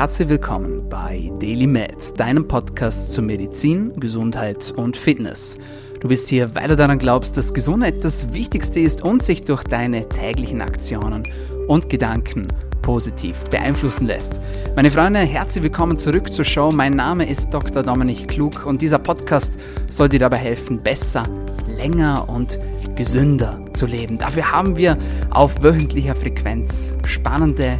Herzlich willkommen bei Daily Med, deinem Podcast zu Medizin, Gesundheit und Fitness. Du bist hier, weil du daran glaubst, dass Gesundheit das Wichtigste ist und sich durch deine täglichen Aktionen und Gedanken positiv beeinflussen lässt. Meine Freunde, herzlich willkommen zurück zur Show. Mein Name ist Dr. Dominik Klug und dieser Podcast soll dir dabei helfen, besser, länger und gesünder zu leben. Dafür haben wir auf wöchentlicher Frequenz spannende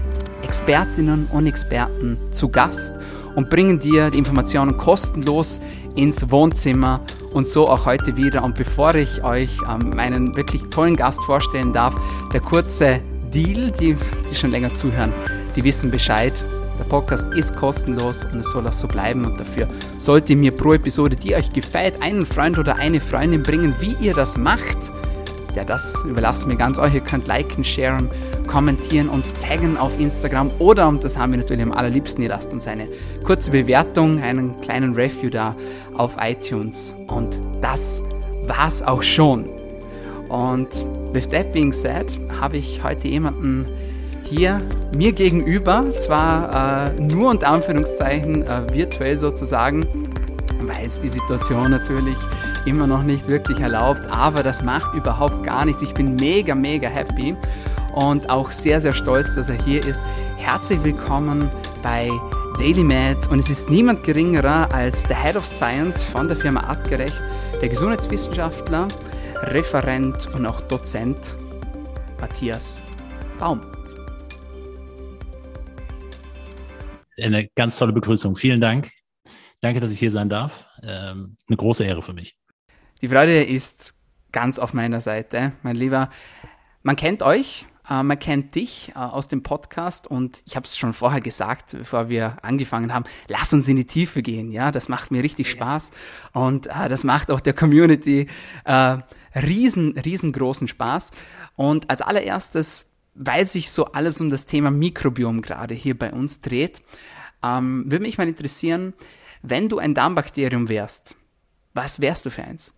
Expertinnen und Experten zu Gast und bringen dir die Informationen kostenlos ins Wohnzimmer und so auch heute wieder. Und bevor ich euch ähm, meinen wirklich tollen Gast vorstellen darf, der kurze Deal, die, die schon länger zuhören, die wissen Bescheid. Der Podcast ist kostenlos und es soll auch so bleiben und dafür sollt ihr mir pro Episode, die euch gefällt, einen Freund oder eine Freundin bringen. Wie ihr das macht, ja, das überlasst mir ganz euch. Ihr könnt liken, sharen, kommentieren, uns taggen auf Instagram oder, und das haben wir natürlich am allerliebsten, ihr lasst uns eine kurze Bewertung, einen kleinen Review da auf iTunes. Und das war's auch schon. Und with that being said, habe ich heute jemanden hier mir gegenüber, zwar äh, nur unter Anführungszeichen äh, virtuell sozusagen, weil es die Situation natürlich immer noch nicht wirklich erlaubt, aber das macht überhaupt gar nichts. Ich bin mega, mega happy und auch sehr, sehr stolz, dass er hier ist. Herzlich willkommen bei Daily Med und es ist niemand geringerer als der Head of Science von der Firma Artgerecht, der Gesundheitswissenschaftler, Referent und auch Dozent Matthias Baum. Eine ganz tolle Begrüßung. Vielen Dank. Danke, dass ich hier sein darf. Ähm, eine große Ehre für mich. Die Freude ist ganz auf meiner Seite, mein Lieber. Man kennt euch, man kennt dich äh, aus dem Podcast und ich habe es schon vorher gesagt, bevor wir angefangen haben, lass uns in die Tiefe gehen. Ja, das macht mir richtig Spaß und äh, das macht auch der Community äh, riesen, riesengroßen Spaß. Und als allererstes, weil sich so alles um das Thema Mikrobiom gerade hier bei uns dreht, ähm, würde mich mal interessieren, wenn du ein Darmbakterium wärst, was wärst du für eins?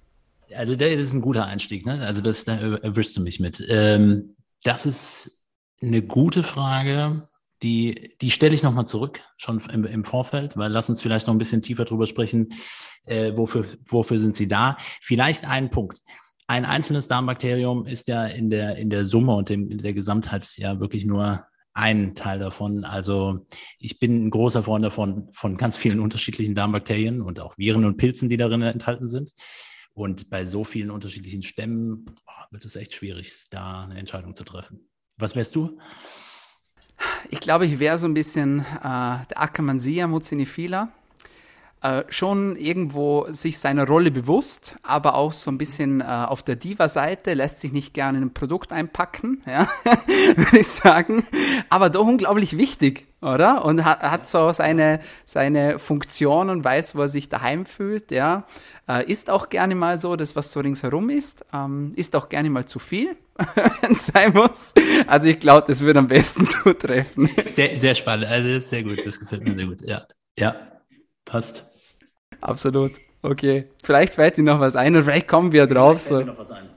Also das ist ein guter Einstieg, ne? Also das, da erwischst du mich mit. Ähm, das ist eine gute Frage. Die, die stelle ich nochmal zurück, schon im, im, Vorfeld, weil lass uns vielleicht noch ein bisschen tiefer drüber sprechen, äh, wofür, wofür sind sie da. Vielleicht ein Punkt. Ein einzelnes Darmbakterium ist ja in der, in der Summe und dem, in der Gesamtheit ja wirklich nur ein Teil davon. Also ich bin ein großer Freund davon, von ganz vielen unterschiedlichen Darmbakterien und auch Viren und Pilzen, die darin enthalten sind. Und bei so vielen unterschiedlichen Stämmen wird es echt schwierig, da eine Entscheidung zu treffen. Was wärst du? Ich glaube, ich wäre so ein bisschen äh, der Akkermansia mucinifila. Äh, schon irgendwo sich seiner Rolle bewusst, aber auch so ein bisschen äh, auf der Diva-Seite, lässt sich nicht gerne in ein Produkt einpacken, ja, würde ich sagen, aber doch unglaublich wichtig, oder? Und hat, hat so seine, seine Funktion und weiß, wo er sich daheim fühlt, ja. Äh, isst auch gerne mal so, das, was so ringsherum ist, ähm, isst auch gerne mal zu viel, sein muss. Also ich glaube, das würde am besten zutreffen. Sehr, sehr spannend, also das ist sehr gut, das gefällt mir sehr gut, ja. Ja, passt. Absolut. Okay. Vielleicht fällt dir noch was ein und vielleicht kommen wir drauf so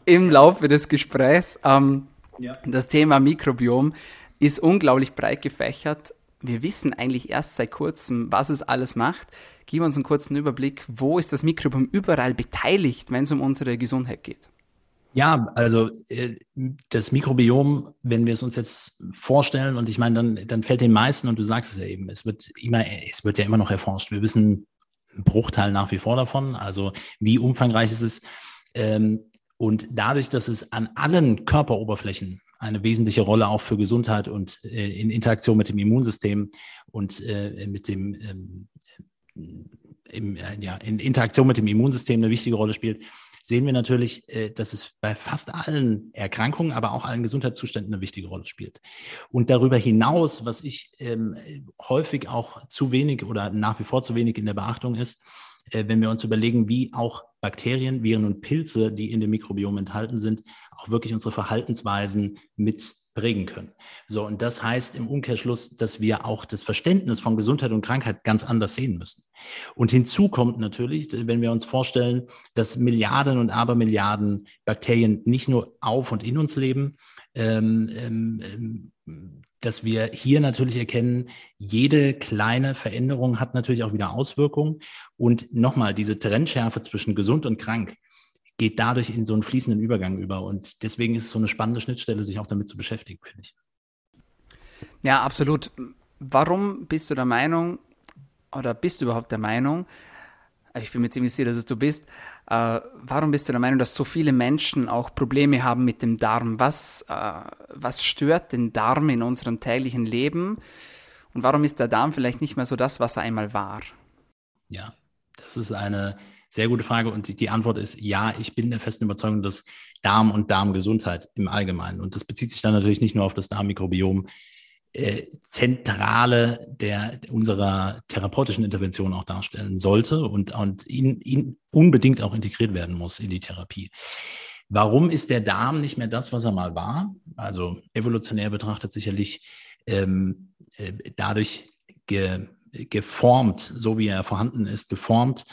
im Laufe des Gesprächs. Ähm, ja. Das Thema Mikrobiom ist unglaublich breit gefächert. Wir wissen eigentlich erst seit kurzem, was es alles macht. Gib uns einen kurzen Überblick. Wo ist das Mikrobiom überall beteiligt, wenn es um unsere Gesundheit geht? Ja, also äh, das Mikrobiom, wenn wir es uns jetzt vorstellen, und ich meine, dann, dann fällt den meisten, und du sagst es ja eben, es wird immer, es wird ja immer noch erforscht. Wir wissen ein Bruchteil nach wie vor davon. Also wie umfangreich ist es? Ähm, und dadurch, dass es an allen Körperoberflächen eine wesentliche Rolle auch für Gesundheit und äh, in Interaktion mit dem Immunsystem und äh, mit dem ähm, im, ja, in Interaktion mit dem Immunsystem eine wichtige Rolle spielt, sehen wir natürlich, äh, dass es bei fast allen Erkrankungen, aber auch allen Gesundheitszuständen eine wichtige Rolle spielt. Und darüber hinaus, was ich ähm, häufig auch zu wenig oder nach wie vor zu wenig in der Beachtung ist, äh, wenn wir uns überlegen, wie auch Bakterien, Viren und Pilze, die in dem Mikrobiom enthalten sind, auch wirklich unsere Verhaltensweisen mit prägen können. So, und das heißt im Umkehrschluss, dass wir auch das Verständnis von Gesundheit und Krankheit ganz anders sehen müssen. Und hinzu kommt natürlich, wenn wir uns vorstellen, dass Milliarden und Abermilliarden Bakterien nicht nur auf und in uns leben, ähm, ähm, dass wir hier natürlich erkennen, jede kleine Veränderung hat natürlich auch wieder Auswirkungen. Und nochmal, diese Trennschärfe zwischen gesund und krank geht dadurch in so einen fließenden Übergang über. Und deswegen ist es so eine spannende Schnittstelle, sich auch damit zu beschäftigen, finde ich. Ja, absolut. Warum bist du der Meinung, oder bist du überhaupt der Meinung, ich bin mir ziemlich sicher, dass es du bist, äh, warum bist du der Meinung, dass so viele Menschen auch Probleme haben mit dem Darm? Was, äh, was stört den Darm in unserem täglichen Leben? Und warum ist der Darm vielleicht nicht mehr so das, was er einmal war? Ja, das ist eine sehr gute Frage und die, Antwort ist ja, ich bin der festen Überzeugung, dass Darm und Darmgesundheit im Allgemeinen, und das bezieht sich dann natürlich nicht nur auf das Darmmikrobiom, äh, Zentrale der, unserer therapeutischen Intervention auch darstellen sollte und, und ihn, ihn unbedingt auch integriert werden muss in die Therapie. Warum ist der Darm nicht mehr das, was er mal war? Also evolutionär betrachtet sicherlich ähm, äh, dadurch ge, geformt, so wie er vorhanden ist, geformt,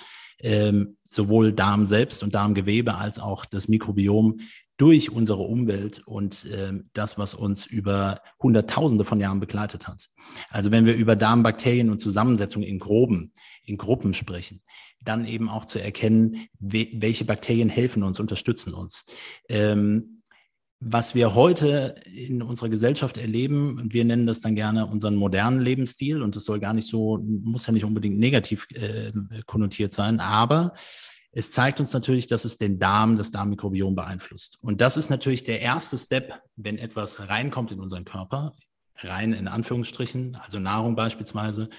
ähm, sowohl Darm selbst und Darmgewebe als auch das Mikrobiom durch unsere Umwelt und äh, das, was uns über Hunderttausende von Jahren begleitet hat. Also wenn wir über Darmbakterien und Zusammensetzung in Groben, in Gruppen sprechen, dann eben auch zu erkennen, we welche Bakterien helfen uns, unterstützen uns. Ähm, was wir heute in unserer Gesellschaft erleben, und wir nennen das dann gerne unseren modernen Lebensstil, und das soll gar nicht so, muss ja nicht unbedingt negativ äh, konnotiert sein, aber es zeigt uns natürlich, dass es den Darm, das Darmmikrobiom beeinflusst. Und das ist natürlich der erste Step, wenn etwas reinkommt in unseren Körper, rein in Anführungsstrichen, also Nahrung beispielsweise,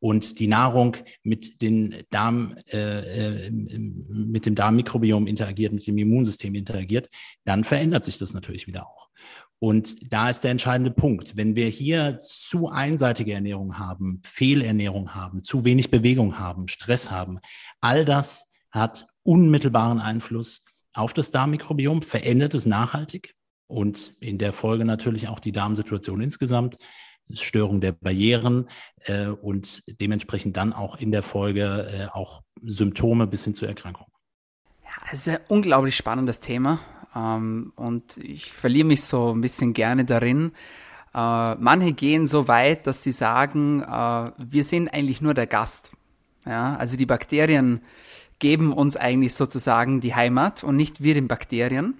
und die Nahrung mit, den Darm, äh, äh mit dem Darmmikrobiom interagiert, mit dem Immunsystem interagiert, dann verändert sich das natürlich wieder auch. Und da ist der entscheidende Punkt. Wenn wir hier zu einseitige Ernährung haben, Fehlernährung haben, zu wenig Bewegung haben, Stress haben, all das hat unmittelbaren Einfluss auf das Darmmikrobiom, verändert es nachhaltig und in der Folge natürlich auch die Darmsituation insgesamt, Störung der Barrieren äh, und dementsprechend dann auch in der Folge äh, auch Symptome bis hin zur Erkrankung. Ja, es ist ein unglaublich spannendes Thema ähm, und ich verliere mich so ein bisschen gerne darin. Äh, manche gehen so weit, dass sie sagen, äh, wir sind eigentlich nur der Gast. Ja, also die Bakterien geben uns eigentlich sozusagen die Heimat und nicht wir den Bakterien.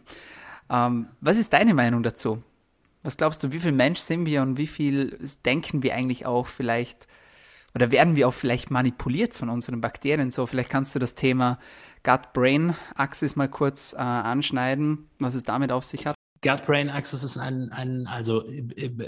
Ähm, was ist deine Meinung dazu? Was glaubst du, wie viel Mensch sind wir und wie viel denken wir eigentlich auch vielleicht oder werden wir auch vielleicht manipuliert von unseren Bakterien? So, vielleicht kannst du das Thema Gut-Brain-Axis mal kurz äh, anschneiden, was es damit auf sich hat. Gut-Brain-Axis ist ein, ein, also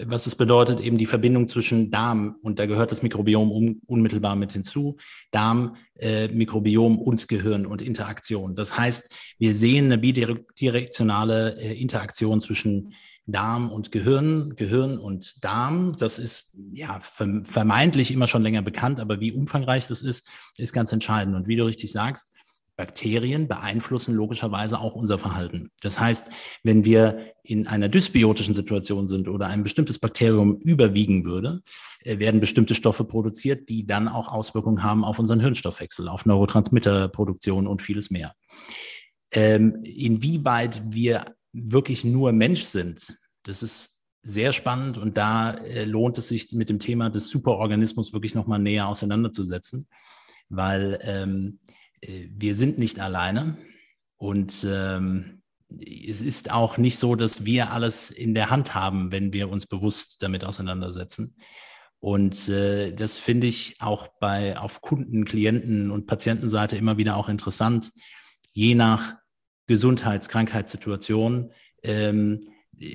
was es bedeutet, eben die Verbindung zwischen Darm und da gehört das Mikrobiom un, unmittelbar mit hinzu, Darm, äh, Mikrobiom und Gehirn und Interaktion. Das heißt, wir sehen eine bidirektionale äh, Interaktion zwischen Darm und Gehirn, Gehirn und Darm. Das ist ja vermeintlich immer schon länger bekannt, aber wie umfangreich das ist, ist ganz entscheidend. Und wie du richtig sagst, Bakterien beeinflussen logischerweise auch unser Verhalten. Das heißt, wenn wir in einer dysbiotischen Situation sind oder ein bestimmtes Bakterium überwiegen würde, äh, werden bestimmte Stoffe produziert, die dann auch Auswirkungen haben auf unseren Hirnstoffwechsel, auf Neurotransmitterproduktion und vieles mehr. Ähm, inwieweit wir wirklich nur Mensch sind, das ist sehr spannend und da äh, lohnt es sich mit dem Thema des Superorganismus wirklich nochmal näher auseinanderzusetzen, weil ähm, äh, wir sind nicht alleine und ähm, es ist auch nicht so, dass wir alles in der Hand haben, wenn wir uns bewusst damit auseinandersetzen. Und äh, das finde ich auch bei auf Kunden, Klienten und Patientenseite immer wieder auch interessant, je nach Gesundheits-, Krankheitssituation, ähm,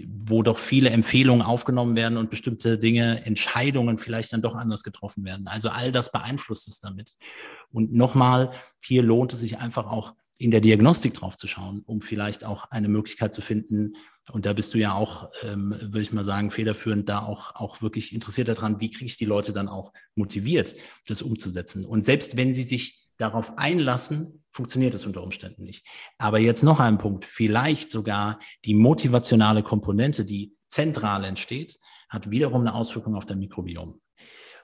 wo doch viele Empfehlungen aufgenommen werden und bestimmte Dinge, Entscheidungen vielleicht dann doch anders getroffen werden. Also all das beeinflusst es damit. Und nochmal, hier lohnt es sich einfach auch in der Diagnostik drauf zu schauen, um vielleicht auch eine Möglichkeit zu finden. Und da bist du ja auch, ähm, würde ich mal sagen, federführend da auch, auch wirklich interessiert daran, wie kriege ich die Leute dann auch motiviert, das umzusetzen. Und selbst wenn sie sich darauf einlassen, funktioniert es unter Umständen nicht. Aber jetzt noch ein Punkt, vielleicht sogar die motivationale Komponente, die zentral entsteht, hat wiederum eine Auswirkung auf dein Mikrobiom.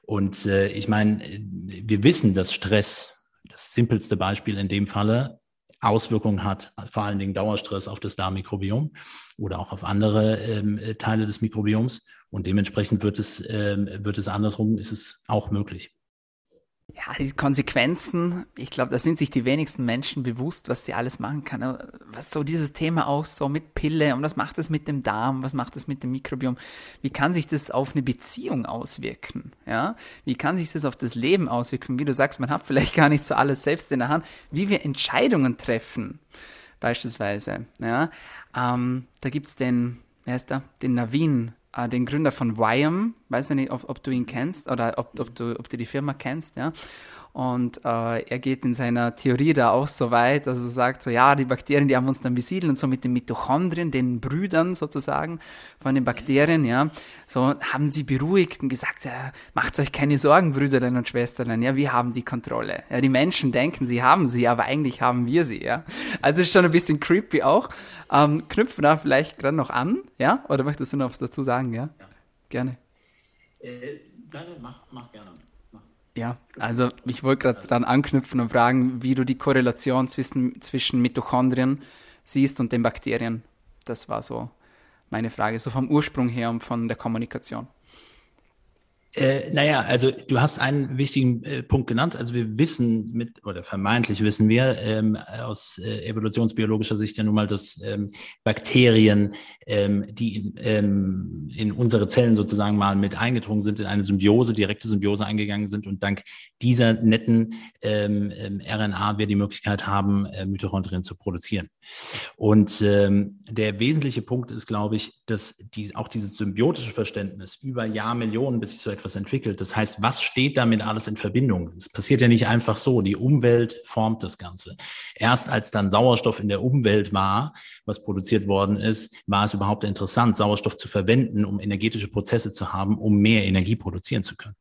Und äh, ich meine, wir wissen, dass Stress, das simpelste Beispiel in dem Falle, Auswirkungen hat, vor allen Dingen Dauerstress auf das Darmmikrobiom oder auch auf andere ähm, Teile des Mikrobioms. Und dementsprechend wird es, ähm, wird es andersrum, ist es auch möglich. Ja, die Konsequenzen, ich glaube, da sind sich die wenigsten Menschen bewusst, was sie alles machen kann. Was so dieses Thema auch so mit Pille und was macht das mit dem Darm, was macht das mit dem Mikrobiom? Wie kann sich das auf eine Beziehung auswirken? Ja, wie kann sich das auf das Leben auswirken? Wie du sagst, man hat vielleicht gar nicht so alles selbst in der Hand, wie wir Entscheidungen treffen, beispielsweise. Ja, ähm, da gibt's den, wer heißt der? Den Navin äh, den Gründer von Wyam, weiß ich nicht, ob, ob du ihn kennst oder ob, ob, du, ob du die Firma kennst, ja. Und äh, er geht in seiner Theorie da auch so weit, dass er sagt, so ja, die Bakterien, die haben uns dann besiedelt und so mit den Mitochondrien, den Brüdern sozusagen von den Bakterien, ja, so haben sie beruhigt und gesagt, ja, macht euch keine Sorgen, Brüderinnen und Schwestern, ja, wir haben die Kontrolle. Ja, die Menschen denken, sie haben sie, aber eigentlich haben wir sie, ja. Also ist schon ein bisschen creepy auch. Ähm, knüpfen da vielleicht gerade noch an, ja? Oder möchtest du noch was dazu sagen, ja? ja. Gerne. Äh, mach, mach gerne. Ja, also ich wollte gerade dran anknüpfen und fragen, wie du die Korrelation zwischen, zwischen Mitochondrien siehst und den Bakterien. Das war so meine Frage, so vom Ursprung her und von der Kommunikation. Äh, naja, also du hast einen wichtigen äh, Punkt genannt. Also wir wissen mit, oder vermeintlich wissen wir ähm, aus äh, evolutionsbiologischer Sicht ja nun mal, dass ähm, Bakterien, ähm, die in, ähm, in unsere Zellen sozusagen mal mit eingedrungen sind, in eine Symbiose, direkte Symbiose eingegangen sind und dank dieser netten ähm, ähm, RNA wir die Möglichkeit haben, äh, Mitochondrien zu produzieren. Und der wesentliche Punkt ist, glaube ich, dass die, auch dieses symbiotische Verständnis über Jahrmillionen, bis sich so etwas entwickelt. Das heißt, was steht damit alles in Verbindung? Es passiert ja nicht einfach so. Die Umwelt formt das Ganze. Erst als dann Sauerstoff in der Umwelt war, was produziert worden ist, war es überhaupt interessant, Sauerstoff zu verwenden, um energetische Prozesse zu haben, um mehr Energie produzieren zu können.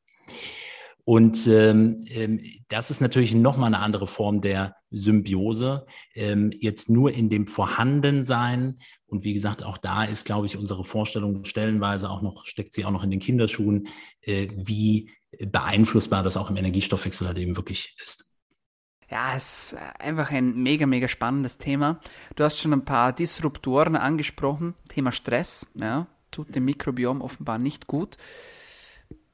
Und ähm, ähm, das ist natürlich nochmal eine andere Form der Symbiose. Ähm, jetzt nur in dem Vorhandensein. Und wie gesagt, auch da ist, glaube ich, unsere Vorstellung stellenweise auch noch, steckt sie auch noch in den Kinderschuhen, äh, wie beeinflussbar das auch im Energiestoffwechsel halt eben wirklich ist. Ja, es ist einfach ein mega, mega spannendes Thema. Du hast schon ein paar Disruptoren angesprochen. Thema Stress, ja, tut dem Mikrobiom offenbar nicht gut.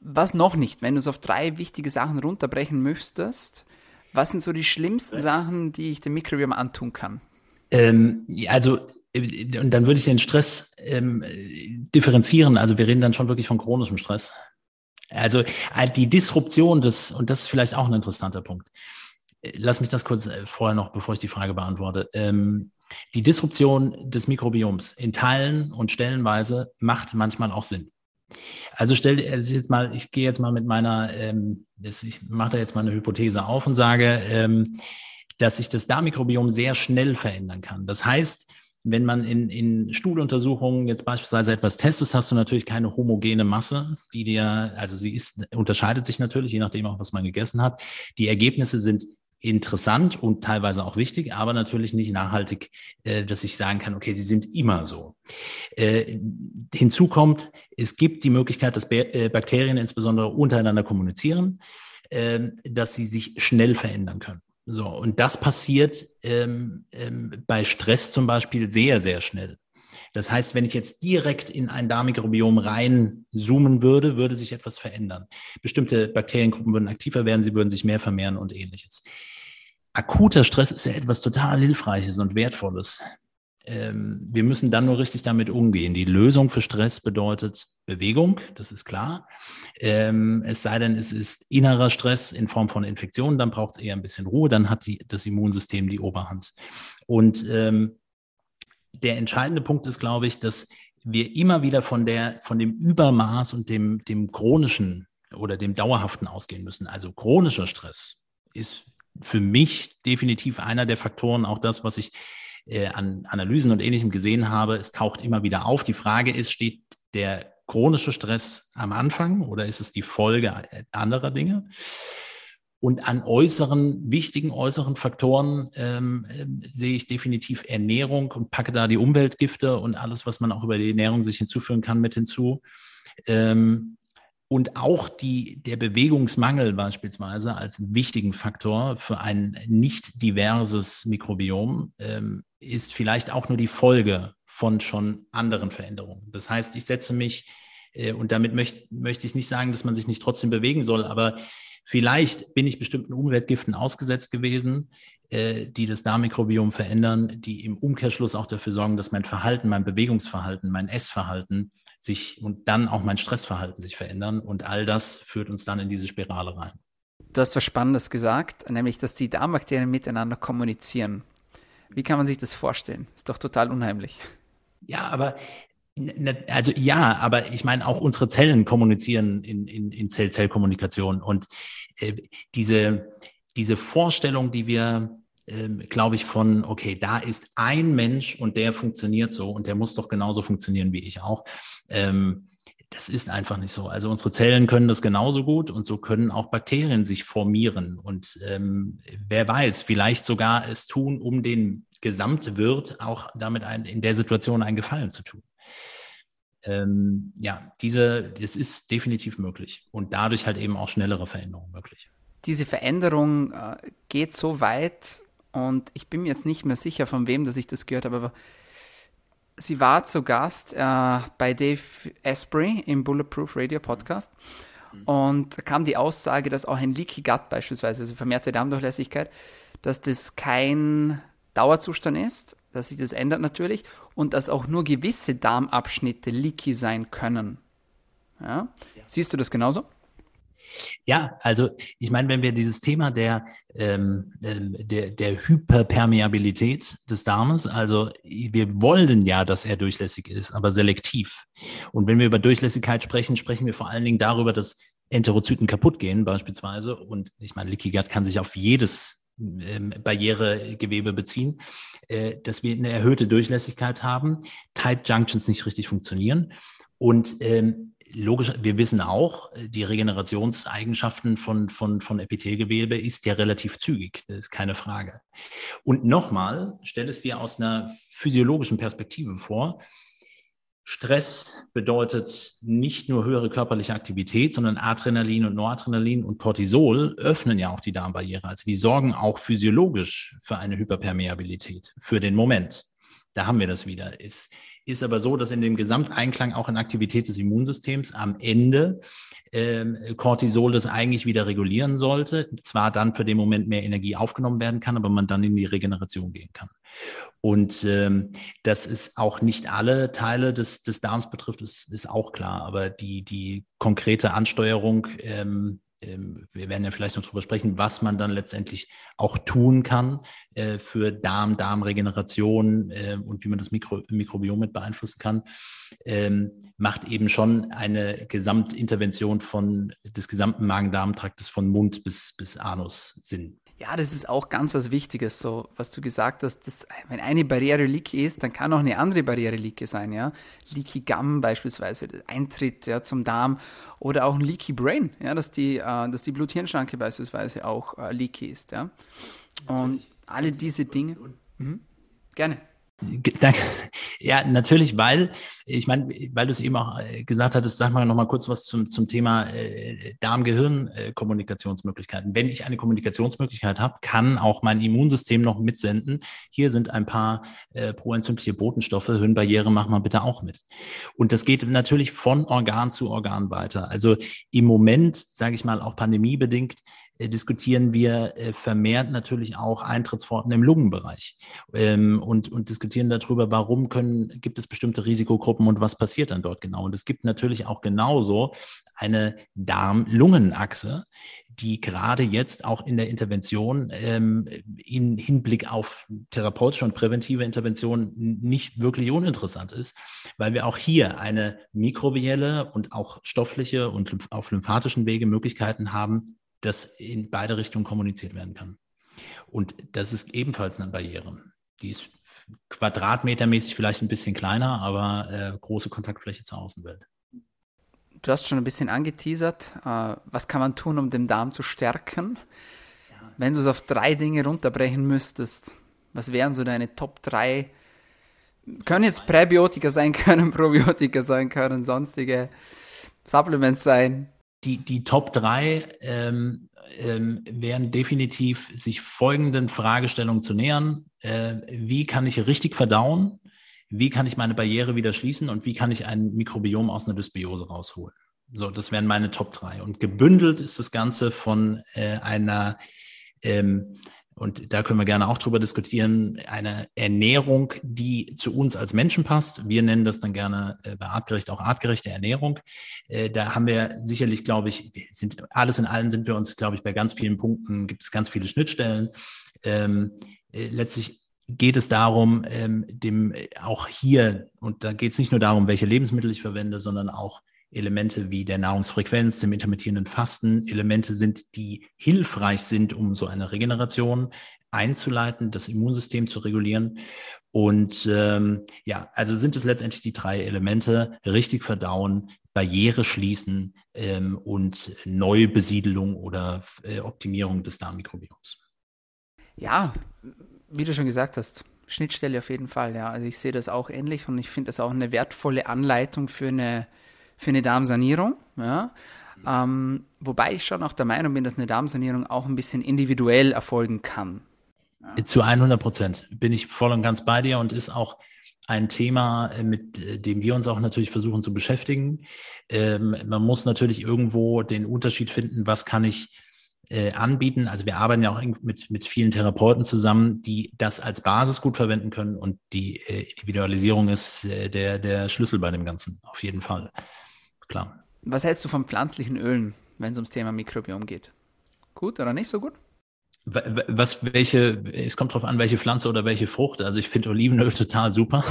Was noch nicht, wenn du es auf drei wichtige Sachen runterbrechen müsstest, was sind so die schlimmsten was? Sachen, die ich dem Mikrobiom antun kann? Ähm, also, äh, und dann würde ich den Stress ähm, differenzieren. Also wir reden dann schon wirklich von chronischem Stress. Also äh, die Disruption des, und das ist vielleicht auch ein interessanter Punkt. Äh, lass mich das kurz vorher noch, bevor ich die Frage beantworte. Ähm, die Disruption des Mikrobioms in Teilen und Stellenweise macht manchmal auch Sinn. Also stell dir jetzt mal, ich gehe jetzt mal mit meiner, ähm, ich mache da jetzt mal eine Hypothese auf und sage, ähm, dass sich das Darmmikrobiom sehr schnell verändern kann. Das heißt, wenn man in, in Stuhluntersuchungen jetzt beispielsweise etwas testet, hast du natürlich keine homogene Masse, die dir, also sie ist, unterscheidet sich natürlich, je nachdem auch, was man gegessen hat. Die Ergebnisse sind interessant und teilweise auch wichtig, aber natürlich nicht nachhaltig, äh, dass ich sagen kann, okay, sie sind immer so. Äh, hinzu kommt, es gibt die Möglichkeit, dass äh, Bakterien insbesondere untereinander kommunizieren, äh, dass sie sich schnell verändern können. So, und das passiert ähm, ähm, bei Stress zum Beispiel sehr, sehr schnell. Das heißt, wenn ich jetzt direkt in ein Darmmikrobiom reinzoomen würde, würde sich etwas verändern. Bestimmte Bakteriengruppen würden aktiver werden, sie würden sich mehr vermehren und ähnliches akuter Stress ist ja etwas total Hilfreiches und Wertvolles. Ähm, wir müssen dann nur richtig damit umgehen. Die Lösung für Stress bedeutet Bewegung, das ist klar. Ähm, es sei denn, es ist innerer Stress in Form von Infektionen, dann braucht es eher ein bisschen Ruhe, dann hat die, das Immunsystem die Oberhand. Und ähm, der entscheidende Punkt ist, glaube ich, dass wir immer wieder von, der, von dem Übermaß und dem, dem chronischen oder dem dauerhaften ausgehen müssen. Also chronischer Stress ist für mich definitiv einer der Faktoren, auch das, was ich äh, an Analysen und Ähnlichem gesehen habe. Es taucht immer wieder auf. Die Frage ist, steht der chronische Stress am Anfang oder ist es die Folge anderer Dinge? Und an äußeren, wichtigen äußeren Faktoren ähm, äh, sehe ich definitiv Ernährung und packe da die Umweltgifte und alles, was man auch über die Ernährung sich hinzufügen kann, mit hinzu. Ähm, und auch die, der Bewegungsmangel beispielsweise als wichtigen Faktor für ein nicht diverses Mikrobiom ähm, ist vielleicht auch nur die Folge von schon anderen Veränderungen. Das heißt, ich setze mich, äh, und damit möcht, möchte ich nicht sagen, dass man sich nicht trotzdem bewegen soll, aber vielleicht bin ich bestimmten Umweltgiften ausgesetzt gewesen, äh, die das Darmmikrobiom verändern, die im Umkehrschluss auch dafür sorgen, dass mein Verhalten, mein Bewegungsverhalten, mein Essverhalten sich und dann auch mein Stressverhalten sich verändern. Und all das führt uns dann in diese Spirale rein. Du hast was Spannendes gesagt, nämlich, dass die Darmbakterien miteinander kommunizieren. Wie kann man sich das vorstellen? Ist doch total unheimlich. Ja, aber also ja, aber ich meine, auch unsere Zellen kommunizieren in, in, in Zell-Zell-Kommunikation. Und äh, diese, diese Vorstellung, die wir ähm, glaube ich, von, okay, da ist ein Mensch und der funktioniert so und der muss doch genauso funktionieren wie ich auch. Ähm, das ist einfach nicht so. Also unsere Zellen können das genauso gut und so können auch Bakterien sich formieren. Und ähm, wer weiß, vielleicht sogar es tun, um den Gesamtwirt auch damit ein, in der Situation einen Gefallen zu tun. Ähm, ja, diese, es ist definitiv möglich und dadurch halt eben auch schnellere Veränderungen möglich. Diese Veränderung äh, geht so weit, und ich bin mir jetzt nicht mehr sicher, von wem dass ich das gehört habe, aber sie war zu Gast äh, bei Dave Asprey im Bulletproof Radio Podcast. Und da kam die Aussage, dass auch ein Leaky Gut beispielsweise, also vermehrte Darmdurchlässigkeit, dass das kein Dauerzustand ist, dass sich das ändert natürlich und dass auch nur gewisse Darmabschnitte leaky sein können. Ja? ja. Siehst du das genauso? Ja, also ich meine, wenn wir dieses Thema der, ähm, ähm, der, der Hyperpermeabilität des Darmes, also wir wollen ja, dass er durchlässig ist, aber selektiv. Und wenn wir über Durchlässigkeit sprechen, sprechen wir vor allen Dingen darüber, dass Enterozyten kaputt gehen beispielsweise. Und ich meine, Leaky Gut kann sich auf jedes ähm, Barrieregewebe beziehen, äh, dass wir eine erhöhte Durchlässigkeit haben, Tight Junctions nicht richtig funktionieren. Und ähm, logisch, wir wissen auch, die Regenerationseigenschaften von, von, von Epithelgewebe ist ja relativ zügig, das ist keine Frage. Und nochmal, stell es dir aus einer physiologischen Perspektive vor. Stress bedeutet nicht nur höhere körperliche Aktivität, sondern Adrenalin und Noradrenalin und Cortisol öffnen ja auch die Darmbarriere. Also die sorgen auch physiologisch für eine Hyperpermeabilität, für den Moment. Da haben wir das wieder. Ist, ist aber so, dass in dem Gesamteinklang auch in Aktivität des Immunsystems am Ende ähm, Cortisol das eigentlich wieder regulieren sollte, zwar dann für den Moment mehr Energie aufgenommen werden kann, aber man dann in die Regeneration gehen kann. Und ähm, das ist auch nicht alle Teile des, des Darms betrifft, ist, ist auch klar, aber die, die konkrete Ansteuerung ähm, wir werden ja vielleicht noch darüber sprechen, was man dann letztendlich auch tun kann äh, für Darm, Darmregeneration äh, und wie man das Mikro, Mikrobiom mit beeinflussen kann, ähm, macht eben schon eine Gesamtintervention von des gesamten Magen-Darm-Traktes von Mund bis, bis Anus Sinn. Ja, das ist auch ganz was Wichtiges, so was du gesagt hast. Dass, wenn eine Barriere leaky ist, dann kann auch eine andere Barriere leaky sein, ja. Leaky Gum beispielsweise, Eintritt ja, zum Darm oder auch ein Leaky Brain, ja, dass die, äh, dass die Blut-Hirn-Schranke beispielsweise auch äh, leaky ist, ja. Und alle diese Dinge. Mhm. Gerne. Ja, natürlich, weil, ich meine, weil du es eben auch äh, gesagt hattest, sag mal noch mal kurz was zum, zum Thema äh, Darm-Gehirn-Kommunikationsmöglichkeiten. Wenn ich eine Kommunikationsmöglichkeit habe, kann auch mein Immunsystem noch mitsenden. Hier sind ein paar äh, proentzündliche Botenstoffe, Hirnbarriere, mach mal bitte auch mit. Und das geht natürlich von Organ zu Organ weiter. Also im Moment, sage ich mal, auch pandemiebedingt, diskutieren wir äh, vermehrt natürlich auch Eintrittsforten im Lungenbereich ähm, und, und diskutieren darüber, warum können, gibt es bestimmte Risikogruppen und was passiert dann dort genau. Und es gibt natürlich auch genauso eine Darm-Lungen-Achse, die gerade jetzt auch in der Intervention ähm, in Hinblick auf therapeutische und präventive Intervention nicht wirklich uninteressant ist, weil wir auch hier eine mikrobielle und auch stoffliche und auf lymphatischen Wege Möglichkeiten haben, das in beide Richtungen kommuniziert werden kann. Und das ist ebenfalls eine Barriere. Die ist quadratmetermäßig vielleicht ein bisschen kleiner, aber äh, große Kontaktfläche zur Außenwelt. Du hast schon ein bisschen angeteasert. Äh, was kann man tun, um den Darm zu stärken? Ja. Wenn du es auf drei Dinge runterbrechen müsstest, was wären so deine Top 3? Können jetzt Präbiotika sein, können Probiotika sein, können sonstige Supplements sein. Die, die Top 3 ähm, ähm, wären definitiv, sich folgenden Fragestellungen zu nähern. Äh, wie kann ich richtig verdauen? Wie kann ich meine Barriere wieder schließen? Und wie kann ich ein Mikrobiom aus einer Dysbiose rausholen? So, das wären meine Top 3. Und gebündelt ist das Ganze von äh, einer ähm, und da können wir gerne auch drüber diskutieren, eine Ernährung, die zu uns als Menschen passt. Wir nennen das dann gerne äh, bei artgerecht auch artgerechte Ernährung. Äh, da haben wir sicherlich, glaube ich, sind alles in allem sind wir uns, glaube ich, bei ganz vielen Punkten gibt es ganz viele Schnittstellen. Ähm, äh, letztlich geht es darum, ähm, dem auch hier, und da geht es nicht nur darum, welche Lebensmittel ich verwende, sondern auch Elemente wie der Nahrungsfrequenz, dem intermittierenden Fasten, Elemente sind, die hilfreich sind, um so eine Regeneration einzuleiten, das Immunsystem zu regulieren. Und ähm, ja, also sind es letztendlich die drei Elemente, richtig verdauen, Barriere schließen ähm, und Neubesiedelung oder äh, Optimierung des Darmmikrobioms. Ja, wie du schon gesagt hast, Schnittstelle auf jeden Fall. Ja, also ich sehe das auch ähnlich und ich finde das auch eine wertvolle Anleitung für eine für eine Darmsanierung. Ja. Ähm, wobei ich schon auch der Meinung bin, dass eine Darmsanierung auch ein bisschen individuell erfolgen kann. Ja. Zu 100 Prozent bin ich voll und ganz bei dir und ist auch ein Thema, äh, mit äh, dem wir uns auch natürlich versuchen zu beschäftigen. Ähm, man muss natürlich irgendwo den Unterschied finden, was kann ich äh, anbieten. Also wir arbeiten ja auch mit, mit vielen Therapeuten zusammen, die das als Basis gut verwenden können und die äh, Individualisierung ist äh, der, der Schlüssel bei dem Ganzen, auf jeden Fall klar. Was hältst du von pflanzlichen Ölen, wenn es ums Thema Mikrobiom geht? Gut oder nicht so gut? Was, welche, es kommt darauf an, welche Pflanze oder welche Frucht. Also ich finde Olivenöl total super.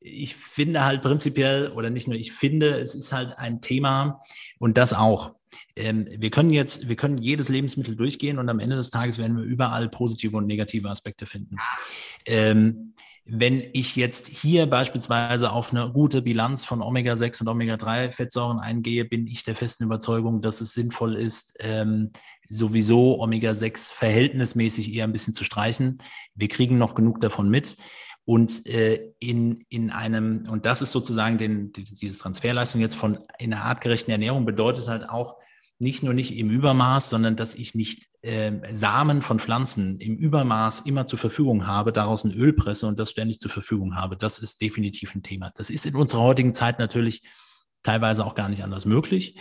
Ich finde halt prinzipiell, oder nicht nur, ich finde, es ist halt ein Thema und das auch. Ähm, wir können jetzt, wir können jedes Lebensmittel durchgehen und am Ende des Tages werden wir überall positive und negative Aspekte finden. Wenn ich jetzt hier beispielsweise auf eine gute Bilanz von Omega-6 und Omega-3-Fettsäuren eingehe, bin ich der festen Überzeugung, dass es sinnvoll ist, ähm, sowieso Omega-6 verhältnismäßig eher ein bisschen zu streichen. Wir kriegen noch genug davon mit. Und äh, in, in einem, und das ist sozusagen den, diese Transferleistung jetzt von in einer artgerechten Ernährung bedeutet halt auch, nicht nur nicht im Übermaß, sondern dass ich nicht äh, Samen von Pflanzen im Übermaß immer zur Verfügung habe, daraus ein Öl presse und das ständig zur Verfügung habe. Das ist definitiv ein Thema. Das ist in unserer heutigen Zeit natürlich teilweise auch gar nicht anders möglich.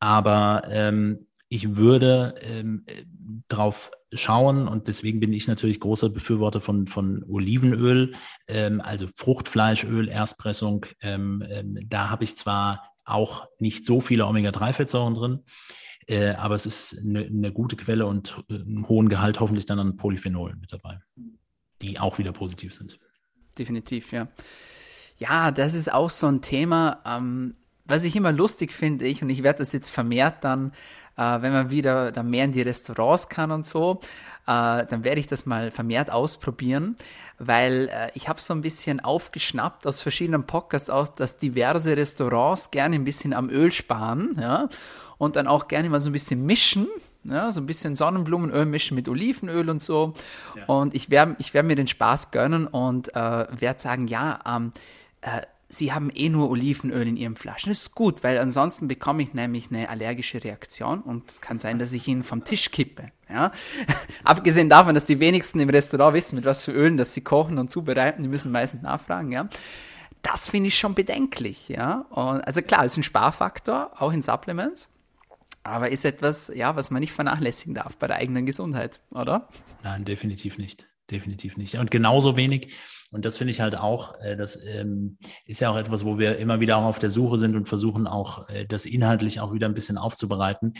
Aber ähm, ich würde ähm, darauf schauen und deswegen bin ich natürlich großer Befürworter von, von Olivenöl, ähm, also Fruchtfleischöl, Erstpressung. Ähm, ähm, da habe ich zwar auch nicht so viele Omega-3-Fettsäuren drin. Äh, aber es ist eine, eine, gute Quelle und äh, einen hohen Gehalt hoffentlich dann an Polyphenolen mit dabei, die auch wieder positiv sind. Definitiv, ja. Ja, das ist auch so ein Thema, ähm, was ich immer lustig finde, ich, und ich werde das jetzt vermehrt dann, äh, wenn man wieder dann mehr in die Restaurants kann und so, äh, dann werde ich das mal vermehrt ausprobieren, weil äh, ich habe so ein bisschen aufgeschnappt aus verschiedenen Podcasts aus, dass diverse Restaurants gerne ein bisschen am Öl sparen, ja, und dann auch gerne mal so ein bisschen mischen, ja, so ein bisschen Sonnenblumenöl mischen mit Olivenöl und so. Ja. Und ich werde ich werd mir den Spaß gönnen und äh, werde sagen, ja, ähm, äh, Sie haben eh nur Olivenöl in Ihren Flaschen. Das ist gut, weil ansonsten bekomme ich nämlich eine allergische Reaktion und es kann sein, dass ich ihn vom Tisch kippe. Ja? Abgesehen davon, dass die wenigsten im Restaurant wissen, mit was für Ölen das sie kochen und zubereiten, die müssen meistens nachfragen. Ja? Das finde ich schon bedenklich. Ja? Und also klar, es ist ein Sparfaktor, auch in Supplements. Aber ist etwas, ja, was man nicht vernachlässigen darf bei der eigenen Gesundheit, oder? Nein, definitiv nicht. Definitiv nicht. Und genauso wenig und das finde ich halt auch, äh, das ähm, ist ja auch etwas, wo wir immer wieder auch auf der Suche sind und versuchen auch, äh, das inhaltlich auch wieder ein bisschen aufzubereiten.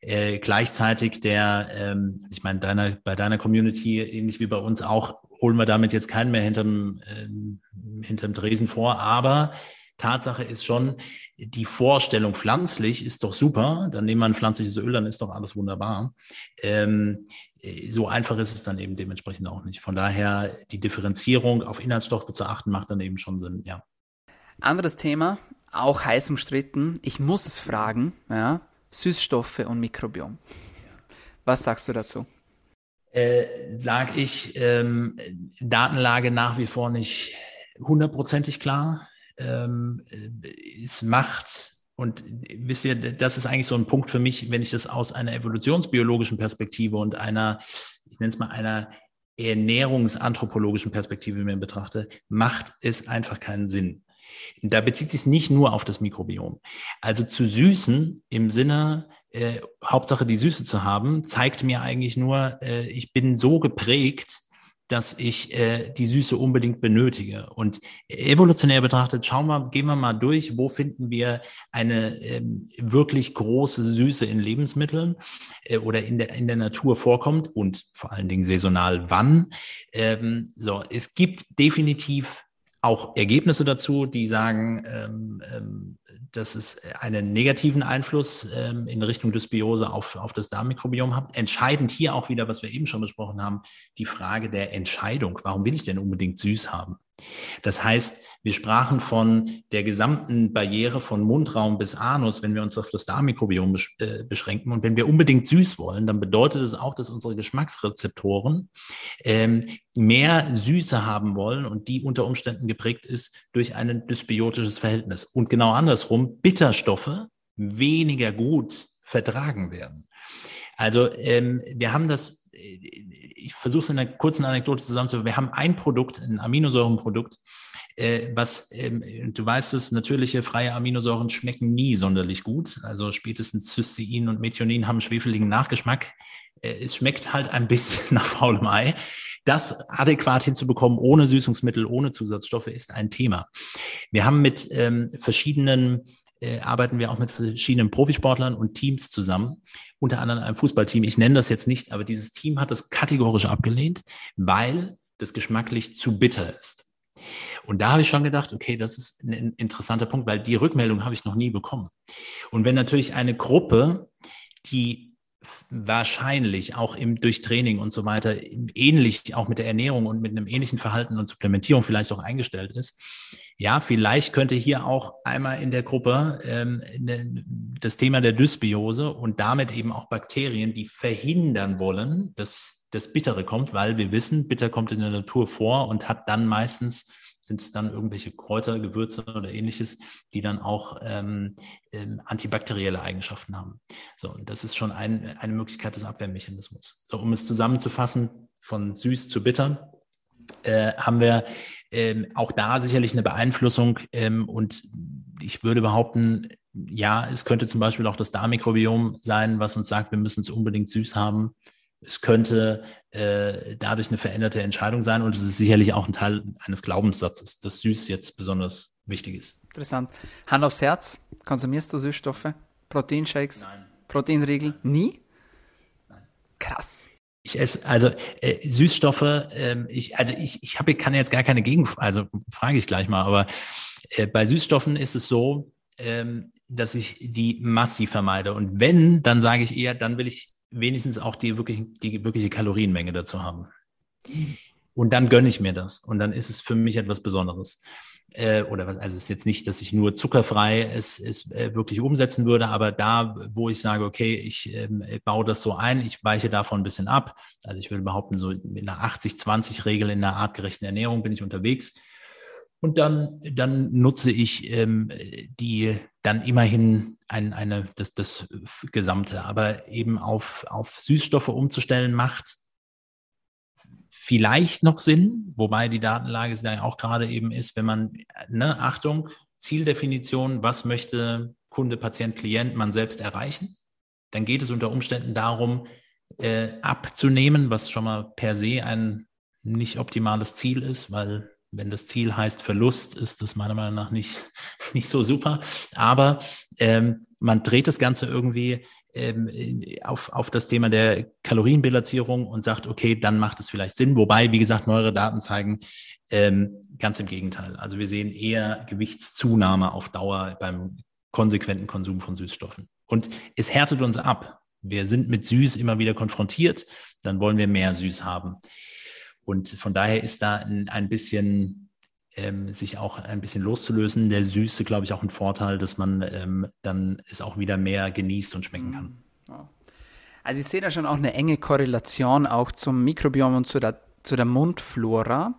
Äh, gleichzeitig der, ähm, ich meine, deiner, bei deiner Community, ähnlich wie bei uns auch, holen wir damit jetzt keinen mehr hinterm, ähm, hinterm Dresen vor, aber Tatsache ist schon, die Vorstellung pflanzlich ist doch super, dann nehmen wir ein pflanzliches Öl, dann ist doch alles wunderbar. Ähm, so einfach ist es dann eben dementsprechend auch nicht. Von daher die Differenzierung auf Inhaltsstoffe zu achten, macht dann eben schon Sinn, ja. Anderes Thema, auch heiß umstritten. Ich muss es fragen, ja, Süßstoffe und Mikrobiom. Was sagst du dazu? Äh, sag ich, ähm, Datenlage nach wie vor nicht hundertprozentig klar. Ähm, es macht und wisst ihr, das ist eigentlich so ein Punkt für mich, wenn ich das aus einer evolutionsbiologischen Perspektive und einer, ich nenne es mal einer ernährungsanthropologischen Perspektive mir betrachte, macht es einfach keinen Sinn. Da bezieht sich nicht nur auf das Mikrobiom. Also zu süßen im Sinne, äh, Hauptsache die Süße zu haben, zeigt mir eigentlich nur, äh, ich bin so geprägt, dass ich äh, die Süße unbedingt benötige. Und evolutionär betrachtet, schauen wir, gehen wir mal durch, wo finden wir eine ähm, wirklich große Süße in Lebensmitteln äh, oder in der, in der Natur vorkommt und vor allen Dingen saisonal wann. Ähm, so, es gibt definitiv auch Ergebnisse dazu, die sagen, ähm, ähm, dass es einen negativen Einfluss ähm, in Richtung Dysbiose auf, auf das Darmmikrobiom hat. Entscheidend hier auch wieder, was wir eben schon besprochen haben, die Frage der Entscheidung. Warum will ich denn unbedingt süß haben? Das heißt, wir sprachen von der gesamten Barriere von Mundraum bis Anus, wenn wir uns auf das Darmmikrobiom äh, beschränken. Und wenn wir unbedingt süß wollen, dann bedeutet es auch, dass unsere Geschmacksrezeptoren ähm, mehr Süße haben wollen und die unter Umständen geprägt ist durch ein dysbiotisches Verhältnis. Und genau andersrum, Bitterstoffe weniger gut vertragen werden. Also ähm, wir haben das ich versuche es in einer kurzen Anekdote zusammenzufassen. Wir haben ein Produkt, ein Aminosäurenprodukt, äh, was, ähm, du weißt es, natürliche freie Aminosäuren schmecken nie sonderlich gut. Also spätestens Cystein und Methionin haben schwefeligen Nachgeschmack. Äh, es schmeckt halt ein bisschen nach faulem Ei. Das adäquat hinzubekommen, ohne Süßungsmittel, ohne Zusatzstoffe, ist ein Thema. Wir haben mit ähm, verschiedenen äh, arbeiten wir auch mit verschiedenen Profisportlern und Teams zusammen, unter anderem einem Fußballteam. Ich nenne das jetzt nicht, aber dieses Team hat das kategorisch abgelehnt, weil das geschmacklich zu bitter ist. Und da habe ich schon gedacht, okay, das ist ein interessanter Punkt, weil die Rückmeldung habe ich noch nie bekommen. Und wenn natürlich eine Gruppe, die wahrscheinlich auch im, durch Training und so weiter ähnlich auch mit der Ernährung und mit einem ähnlichen Verhalten und Supplementierung vielleicht auch eingestellt ist, ja, vielleicht könnte hier auch einmal in der Gruppe ähm, ne, das Thema der Dysbiose und damit eben auch Bakterien, die verhindern wollen, dass das Bittere kommt, weil wir wissen, Bitter kommt in der Natur vor und hat dann meistens sind es dann irgendwelche Kräuter, Gewürze oder ähnliches, die dann auch ähm, ähm, antibakterielle Eigenschaften haben. So, und das ist schon ein, eine Möglichkeit des Abwehrmechanismus. So, um es zusammenzufassen, von süß zu bitter, äh, haben wir ähm, auch da sicherlich eine Beeinflussung. Ähm, und ich würde behaupten, ja, es könnte zum Beispiel auch das Darmmikrobiom sein, was uns sagt, wir müssen es unbedingt süß haben. Es könnte äh, dadurch eine veränderte Entscheidung sein und es ist sicherlich auch ein Teil eines Glaubenssatzes, dass süß jetzt besonders wichtig ist. Interessant. Hand aufs Herz, konsumierst du Süßstoffe? Proteinshakes? Nein. Proteinriegel? Nie? Nein. Krass. Ich esse, also äh, Süßstoffe, äh, ich, also ich, ich habe, kann jetzt gar keine Gegenfrage, also frage ich gleich mal, aber äh, bei Süßstoffen ist es so, ähm, dass ich die massiv vermeide. Und wenn, dann sage ich eher, dann will ich wenigstens auch die, wirklich, die wirkliche Kalorienmenge dazu haben. Und dann gönne ich mir das. Und dann ist es für mich etwas Besonderes äh, oder was, also es ist jetzt nicht, dass ich nur zuckerfrei es, es äh, wirklich umsetzen würde, aber da, wo ich sage, okay, ich ähm, baue das so ein, ich weiche davon ein bisschen ab. Also ich würde behaupten, so in einer 80-20-Regel in einer artgerechten Ernährung bin ich unterwegs. Und dann, dann nutze ich ähm, die dann immerhin ein, eine, das, das Gesamte. Aber eben auf, auf Süßstoffe umzustellen macht vielleicht noch Sinn, wobei die Datenlage ja auch gerade eben ist, wenn man, ne, Achtung, Zieldefinition, was möchte Kunde, Patient, Klient man selbst erreichen? Dann geht es unter Umständen darum, äh, abzunehmen, was schon mal per se ein nicht optimales Ziel ist, weil wenn das Ziel heißt Verlust, ist das meiner Meinung nach nicht, nicht so super. Aber ähm, man dreht das Ganze irgendwie auf, auf das Thema der Kalorienbilanzierung und sagt, okay, dann macht es vielleicht Sinn. Wobei, wie gesagt, neuere Daten zeigen, ähm, ganz im Gegenteil. Also wir sehen eher Gewichtszunahme auf Dauer beim konsequenten Konsum von Süßstoffen. Und es härtet uns ab. Wir sind mit Süß immer wieder konfrontiert, dann wollen wir mehr Süß haben. Und von daher ist da ein bisschen ähm, sich auch ein bisschen loszulösen. Der Süße, glaube ich, auch ein Vorteil, dass man ähm, dann es auch wieder mehr genießt und schmecken kann. Mhm. Also ich sehe da schon auch eine enge Korrelation auch zum Mikrobiom und zu der, zu der Mundflora.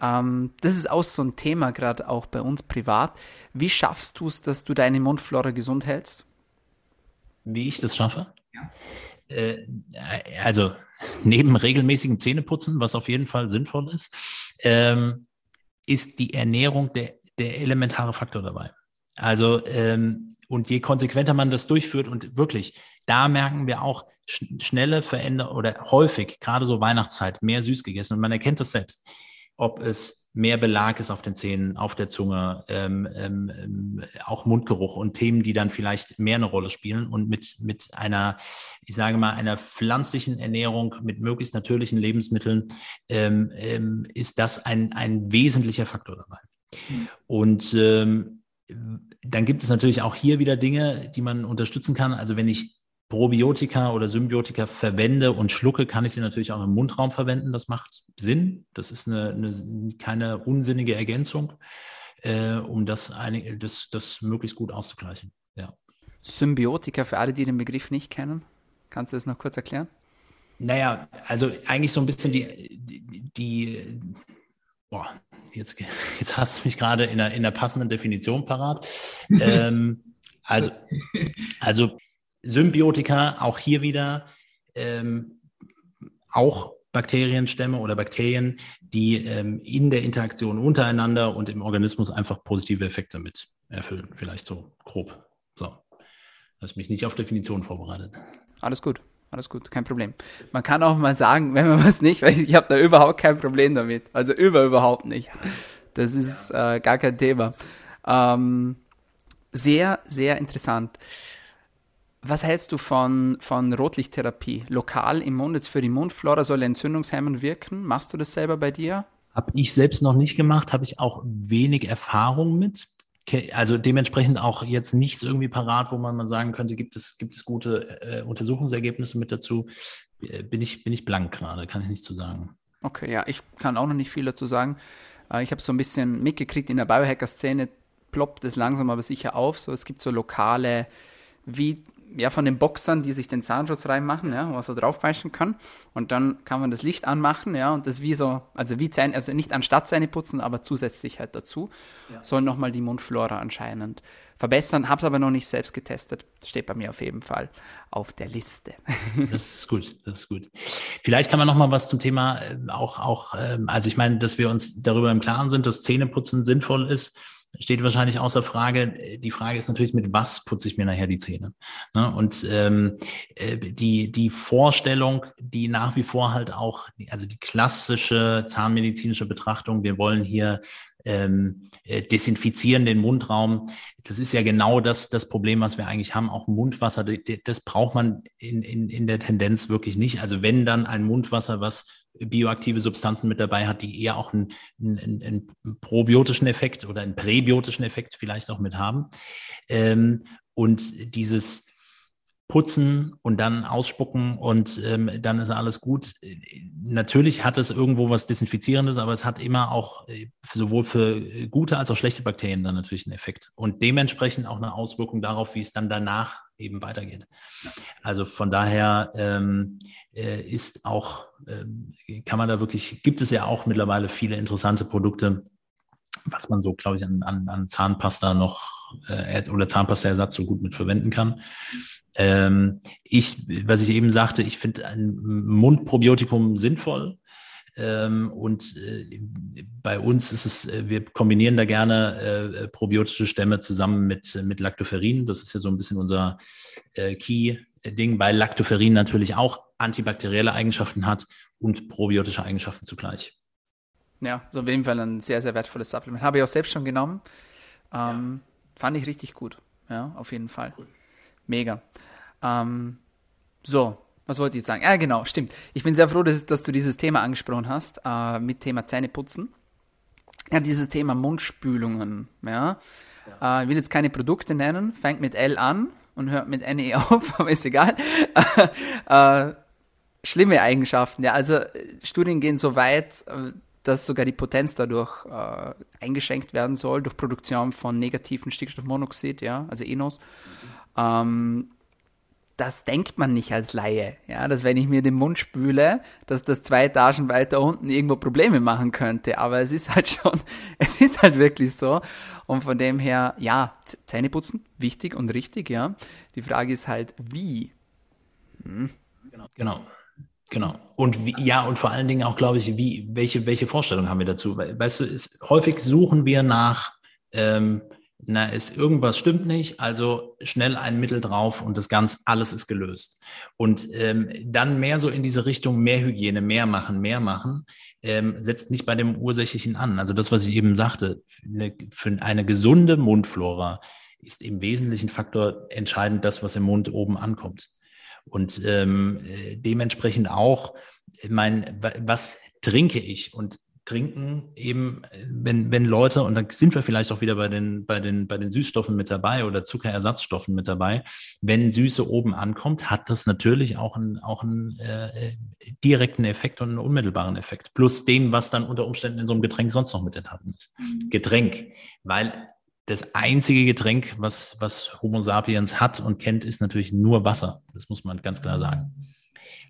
Ähm, das ist auch so ein Thema, gerade auch bei uns privat. Wie schaffst du es, dass du deine Mundflora gesund hältst? Wie ich das schaffe? Ja. Äh, also neben regelmäßigem Zähneputzen, was auf jeden Fall sinnvoll ist, ähm, ist die Ernährung der, der elementare Faktor dabei. Also ähm, und je konsequenter man das durchführt und wirklich, da merken wir auch sch schnelle Veränderungen oder häufig, gerade so Weihnachtszeit, mehr süß gegessen und man erkennt das selbst, ob es mehr Belag ist auf den Zähnen, auf der Zunge, ähm, ähm, ähm, auch Mundgeruch und Themen, die dann vielleicht mehr eine Rolle spielen. Und mit, mit einer, ich sage mal, einer pflanzlichen Ernährung mit möglichst natürlichen Lebensmitteln ähm, ähm, ist das ein, ein wesentlicher Faktor dabei. Mhm. Und ähm, dann gibt es natürlich auch hier wieder Dinge, die man unterstützen kann. Also wenn ich Probiotika oder Symbiotika verwende und schlucke, kann ich sie natürlich auch im Mundraum verwenden. Das macht Sinn. Das ist eine, eine keine unsinnige Ergänzung, äh, um das, eine, das, das möglichst gut auszugleichen. Ja. Symbiotika, für alle, die den Begriff nicht kennen, kannst du das noch kurz erklären? Naja, also eigentlich so ein bisschen die, die, die boah, jetzt, jetzt hast du mich gerade in der, in der passenden Definition parat. ähm, also, also Symbiotika, auch hier wieder, ähm, auch Bakterienstämme oder Bakterien, die ähm, in der Interaktion untereinander und im Organismus einfach positive Effekte mit erfüllen. Vielleicht so grob. So. Hast mich nicht auf Definition vorbereitet. Alles gut, alles gut, kein Problem. Man kann auch mal sagen, wenn man was nicht, weil ich habe da überhaupt kein Problem damit. Also über überhaupt nicht. Das ist äh, gar kein Thema. Ähm, sehr, sehr interessant. Was hältst du von, von Rotlichttherapie? Lokal im Mund, jetzt für die Mundflora soll entzündungshemmend wirken. Machst du das selber bei dir? Habe ich selbst noch nicht gemacht, habe ich auch wenig Erfahrung mit. Also dementsprechend auch jetzt nichts irgendwie parat, wo man mal sagen könnte, gibt es, gibt es gute äh, Untersuchungsergebnisse mit dazu. Äh, bin ich, bin ich blank gerade, kann ich nicht zu sagen. Okay, ja, ich kann auch noch nicht viel dazu sagen. Äh, ich habe so ein bisschen mitgekriegt, in der Biohacker-Szene ploppt es langsam aber sicher auf. So, es gibt so lokale, wie ja, von den Boxern, die sich den Zahnschutz reinmachen, ja, wo man so draufbeißen kann. Und dann kann man das Licht anmachen, ja, und das wie so, also wie Zähne, also nicht anstatt Zähne putzen, aber zusätzlich halt dazu, ja. soll nochmal die Mundflora anscheinend verbessern. Hab's aber noch nicht selbst getestet. Das steht bei mir auf jeden Fall auf der Liste. Das ist gut, das ist gut. Vielleicht kann man noch mal was zum Thema äh, auch, auch, ähm, also ich meine, dass wir uns darüber im Klaren sind, dass Zähneputzen sinnvoll ist steht wahrscheinlich außer Frage. Die Frage ist natürlich, mit was putze ich mir nachher die Zähne? Ne? Und ähm, äh, die, die Vorstellung, die nach wie vor halt auch, also die klassische zahnmedizinische Betrachtung, wir wollen hier ähm, äh, desinfizieren den Mundraum. Das ist ja genau das, das Problem, was wir eigentlich haben. Auch Mundwasser, das braucht man in, in, in der Tendenz wirklich nicht. Also wenn dann ein Mundwasser, was bioaktive Substanzen mit dabei hat, die eher auch einen, einen, einen probiotischen Effekt oder einen präbiotischen Effekt vielleicht auch mit haben. Ähm, und dieses putzen und dann ausspucken und ähm, dann ist alles gut. Natürlich hat es irgendwo was Desinfizierendes, aber es hat immer auch äh, sowohl für gute als auch schlechte Bakterien dann natürlich einen Effekt und dementsprechend auch eine Auswirkung darauf, wie es dann danach eben weitergeht. Also von daher ähm, äh, ist auch, äh, kann man da wirklich, gibt es ja auch mittlerweile viele interessante Produkte, was man so, glaube ich, an, an, an Zahnpasta noch äh, oder Zahnpastaersatz so gut mit verwenden kann. Ähm, ich, was ich eben sagte, ich finde ein Mundprobiotikum sinnvoll. Ähm, und äh, bei uns ist es, äh, wir kombinieren da gerne äh, probiotische Stämme zusammen mit, mit Lactoferrin. Das ist ja so ein bisschen unser äh, Key-Ding, weil Lactoferrin natürlich auch antibakterielle Eigenschaften hat und probiotische Eigenschaften zugleich. Ja, so auf jeden Fall ein sehr, sehr wertvolles Supplement. Habe ich auch selbst schon genommen. Ähm, ja. Fand ich richtig gut. Ja, auf jeden Fall. Cool. Mega. Ähm, so, was wollte ich jetzt sagen? Ja, genau, stimmt. Ich bin sehr froh, dass, dass du dieses Thema angesprochen hast, äh, mit Thema Zähneputzen. Ja, dieses Thema Mundspülungen, ja. ja. Äh, ich will jetzt keine Produkte nennen, fängt mit L an und hört mit NE auf, aber ist egal. äh, schlimme Eigenschaften, ja. Also Studien gehen so weit, äh, dass sogar die Potenz dadurch äh, eingeschränkt werden soll durch Produktion von negativen Stickstoffmonoxid, ja, also ENOS. Mhm. Ähm, das denkt man nicht als Laie. Ja, dass wenn ich mir den Mund spüle, dass das zwei Etagen weiter unten irgendwo Probleme machen könnte. Aber es ist halt schon, es ist halt wirklich so. Und von dem her, ja, Zähne putzen, wichtig und richtig, ja. Die Frage ist halt, wie? Hm. Genau, genau. Genau. Und wie, ja, und vor allen Dingen auch, glaube ich, wie, welche, welche Vorstellung haben wir dazu? Weißt du, ist, häufig suchen wir nach, ähm, na, ist irgendwas stimmt nicht, also schnell ein Mittel drauf und das ganz alles ist gelöst. Und ähm, dann mehr so in diese Richtung mehr Hygiene, mehr machen, mehr machen, ähm, setzt nicht bei dem Ursächlichen an. Also das, was ich eben sagte, für eine, für eine gesunde Mundflora ist im wesentlichen Faktor entscheidend das, was im Mund oben ankommt. Und ähm, äh, dementsprechend auch, mein, was trinke ich? Und trinken eben, wenn, wenn Leute, und da sind wir vielleicht auch wieder bei den, bei den, bei den Süßstoffen mit dabei oder Zuckerersatzstoffen mit dabei, wenn Süße oben ankommt, hat das natürlich auch einen, auch einen äh, direkten Effekt und einen unmittelbaren Effekt. Plus dem, was dann unter Umständen in so einem Getränk sonst noch mit enthalten ist. Mhm. Getränk. Weil das einzige Getränk, was, was Homo sapiens hat und kennt, ist natürlich nur Wasser. Das muss man ganz klar sagen.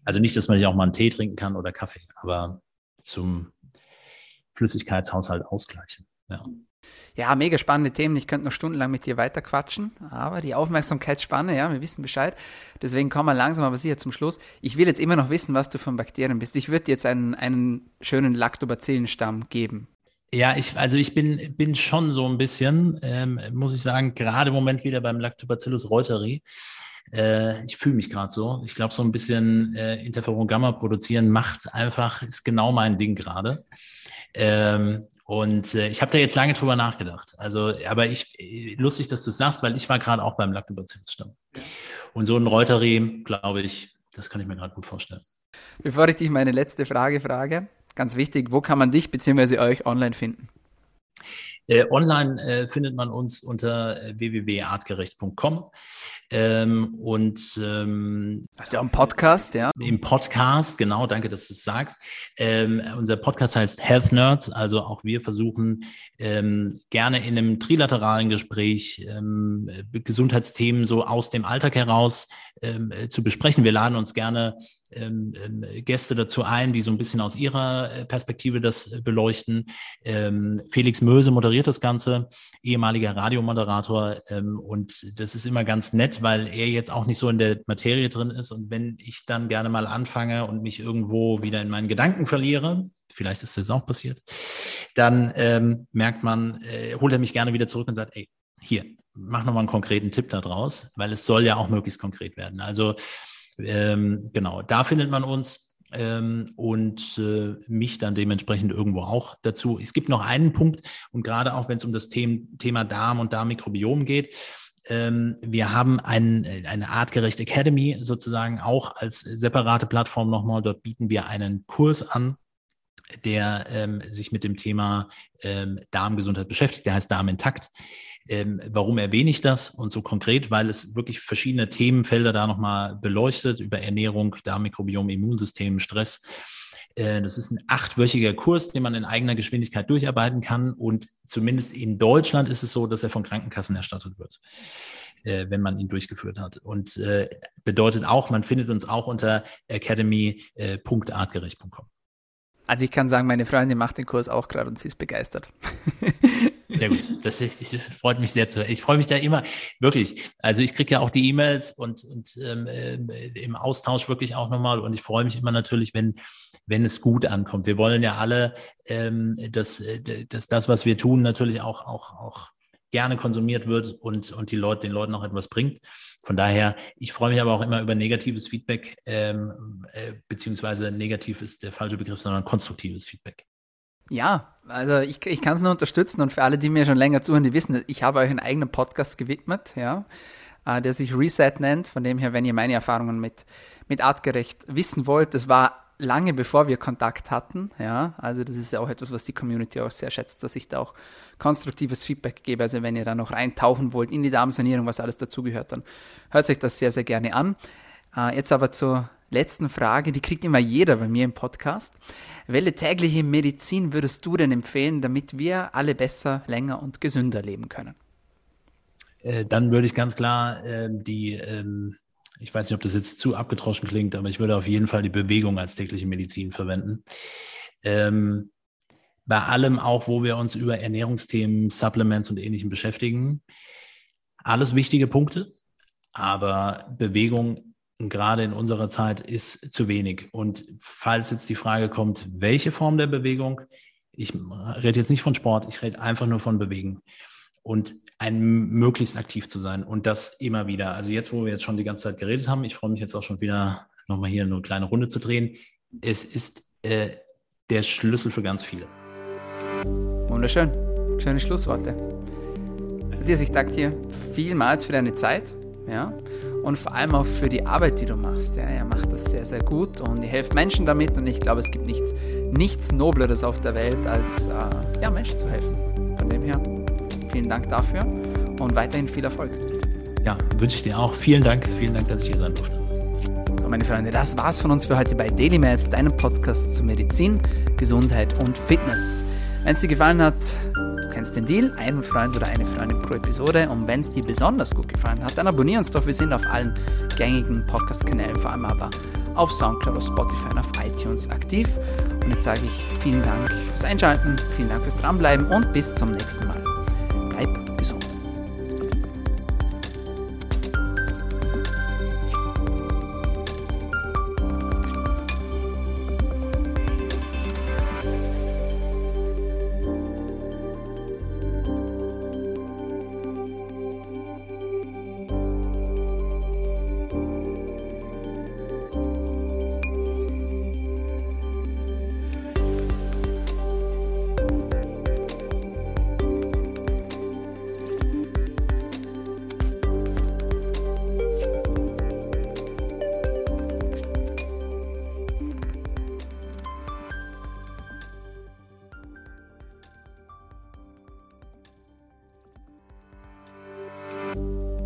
Also nicht, dass man nicht auch mal einen Tee trinken kann oder Kaffee, aber zum Flüssigkeitshaushalt ausgleichen. Ja. Ja, mega spannende Themen. Ich könnte noch stundenlang mit dir weiter quatschen, aber die Aufmerksamkeitsspanne, ja, wir wissen Bescheid. Deswegen kommen wir langsam aber sicher zum Schluss. Ich will jetzt immer noch wissen, was du von Bakterien bist. Ich würde jetzt einen, einen schönen Lactobacillenstamm geben. Ja, ich, also ich bin, bin schon so ein bisschen, ähm, muss ich sagen, gerade im Moment wieder beim Lactobacillus reuteri. Äh, ich fühle mich gerade so. Ich glaube, so ein bisschen äh, Interferon Gamma produzieren macht einfach, ist genau mein Ding gerade. Ähm, und äh, ich habe da jetzt lange drüber nachgedacht. Also, aber ich, lustig, dass du es sagst, weil ich war gerade auch beim Lactobacillus-Stamm. Und so ein Reuteri, glaube ich, das kann ich mir gerade gut vorstellen. Bevor ich dich meine letzte Frage frage, ganz wichtig, wo kann man dich bzw. euch online finden? Äh, online äh, findet man uns unter äh, www.artgerecht.com. Ähm, und ähm, hast du auch einen Podcast, ja? Im Podcast, genau, danke, dass du es sagst. Ähm, unser Podcast heißt Health Nerds, also auch wir versuchen ähm, gerne in einem trilateralen Gespräch ähm, Gesundheitsthemen so aus dem Alltag heraus ähm, äh, zu besprechen. Wir laden uns gerne Gäste dazu ein, die so ein bisschen aus ihrer äh, Perspektive das äh, beleuchten. Ähm, Felix Möse moderiert das Ganze, ehemaliger Radiomoderator. Ähm, und das ist immer ganz nett, weil er jetzt auch nicht so in der Materie drin ist. Und wenn ich dann gerne mal anfange und mich irgendwo wieder in meinen Gedanken verliere, vielleicht ist das auch passiert, dann ähm, merkt man, äh, holt er mich gerne wieder zurück und sagt, ey, hier, mach nochmal einen konkreten Tipp da draus, weil es soll ja auch möglichst konkret werden. Also ähm, genau, da findet man uns ähm, und äh, mich dann dementsprechend irgendwo auch dazu. Es gibt noch einen Punkt und gerade auch wenn es um das Thema, Thema Darm und Darmmikrobiom geht, ähm, wir haben ein, eine artgerecht Academy sozusagen auch als separate Plattform nochmal. Dort bieten wir einen Kurs an, der ähm, sich mit dem Thema ähm, Darmgesundheit beschäftigt. Der heißt Darm intakt. Ähm, warum erwähne ich das und so konkret? Weil es wirklich verschiedene Themenfelder da nochmal beleuchtet über Ernährung, Darmmikrobiom, Immunsystem, Stress. Äh, das ist ein achtwöchiger Kurs, den man in eigener Geschwindigkeit durcharbeiten kann. Und zumindest in Deutschland ist es so, dass er von Krankenkassen erstattet wird, äh, wenn man ihn durchgeführt hat. Und äh, bedeutet auch, man findet uns auch unter academy.artgerecht.com. Also ich kann sagen, meine Freundin macht den Kurs auch gerade und sie ist begeistert. Sehr gut. Das, ist, das freut mich sehr zu hören. Ich freue mich da immer, wirklich. Also ich kriege ja auch die E-Mails und, und ähm, äh, im Austausch wirklich auch nochmal. Und ich freue mich immer natürlich, wenn, wenn es gut ankommt. Wir wollen ja alle, ähm, dass, äh, dass das, was wir tun, natürlich auch, auch, auch gerne konsumiert wird und, und die Leute, den Leuten auch etwas bringt. Von daher, ich freue mich aber auch immer über negatives Feedback, ähm, äh, beziehungsweise negativ ist der falsche Begriff, sondern konstruktives Feedback. Ja, also ich, ich kann es nur unterstützen und für alle, die mir schon länger zuhören, die wissen, ich habe euch einen eigenen Podcast gewidmet, ja, äh, der sich Reset nennt. Von dem her, wenn ihr meine Erfahrungen mit, mit Artgerecht wissen wollt, das war lange bevor wir Kontakt hatten, ja, also das ist ja auch etwas, was die Community auch sehr schätzt, dass ich da auch konstruktives Feedback gebe. Also wenn ihr da noch reintauchen wollt in die Darmsanierung, was alles dazugehört, dann hört sich das sehr, sehr gerne an. Äh, jetzt aber zur letzten Frage, die kriegt immer jeder bei mir im Podcast. Welche tägliche Medizin würdest du denn empfehlen, damit wir alle besser, länger und gesünder leben können? Äh, dann würde ich ganz klar äh, die ähm, ich weiß nicht, ob das jetzt zu abgetroschen klingt, aber ich würde auf jeden Fall die Bewegung als tägliche Medizin verwenden. Ähm, bei allem auch, wo wir uns über Ernährungsthemen, Supplements und Ähnlichem beschäftigen. Alles wichtige Punkte, aber Bewegung gerade in unserer Zeit ist zu wenig. Und falls jetzt die Frage kommt, welche Form der Bewegung, ich rede jetzt nicht von Sport, ich rede einfach nur von Bewegen und ein möglichst aktiv zu sein und das immer wieder. Also jetzt, wo wir jetzt schon die ganze Zeit geredet haben, ich freue mich jetzt auch schon wieder nochmal hier eine kleine Runde zu drehen. Es ist äh, der Schlüssel für ganz viele. Wunderschön. Schöne Schlussworte. Matthias, ich danke dir vielmals für deine Zeit. Ja, und vor allem auch für die Arbeit, die du machst. Ja, er macht das sehr, sehr gut und ihr helft Menschen damit und ich glaube, es gibt nichts, nichts Nobleres auf der Welt, als äh, ja, Menschen zu helfen. Von dem her, vielen Dank dafür und weiterhin viel Erfolg. Ja, wünsche ich dir auch. Vielen Dank, vielen Dank, dass ich hier sein durfte. So, meine Freunde, das war's von uns für heute bei DailyMed, deinem Podcast zu Medizin, Gesundheit und Fitness. Wenn es dir gefallen hat, kennst den Deal, einen Freund oder eine Freundin pro Episode. Und wenn es dir besonders gut gefallen hat, dann abonnier uns doch. Wir sind auf allen gängigen Podcast-Kanälen, vor allem aber auf Soundcloud, auf Spotify und auf iTunes aktiv. Und jetzt sage ich vielen Dank fürs Einschalten, vielen Dank fürs Dranbleiben und bis zum nächsten Mal.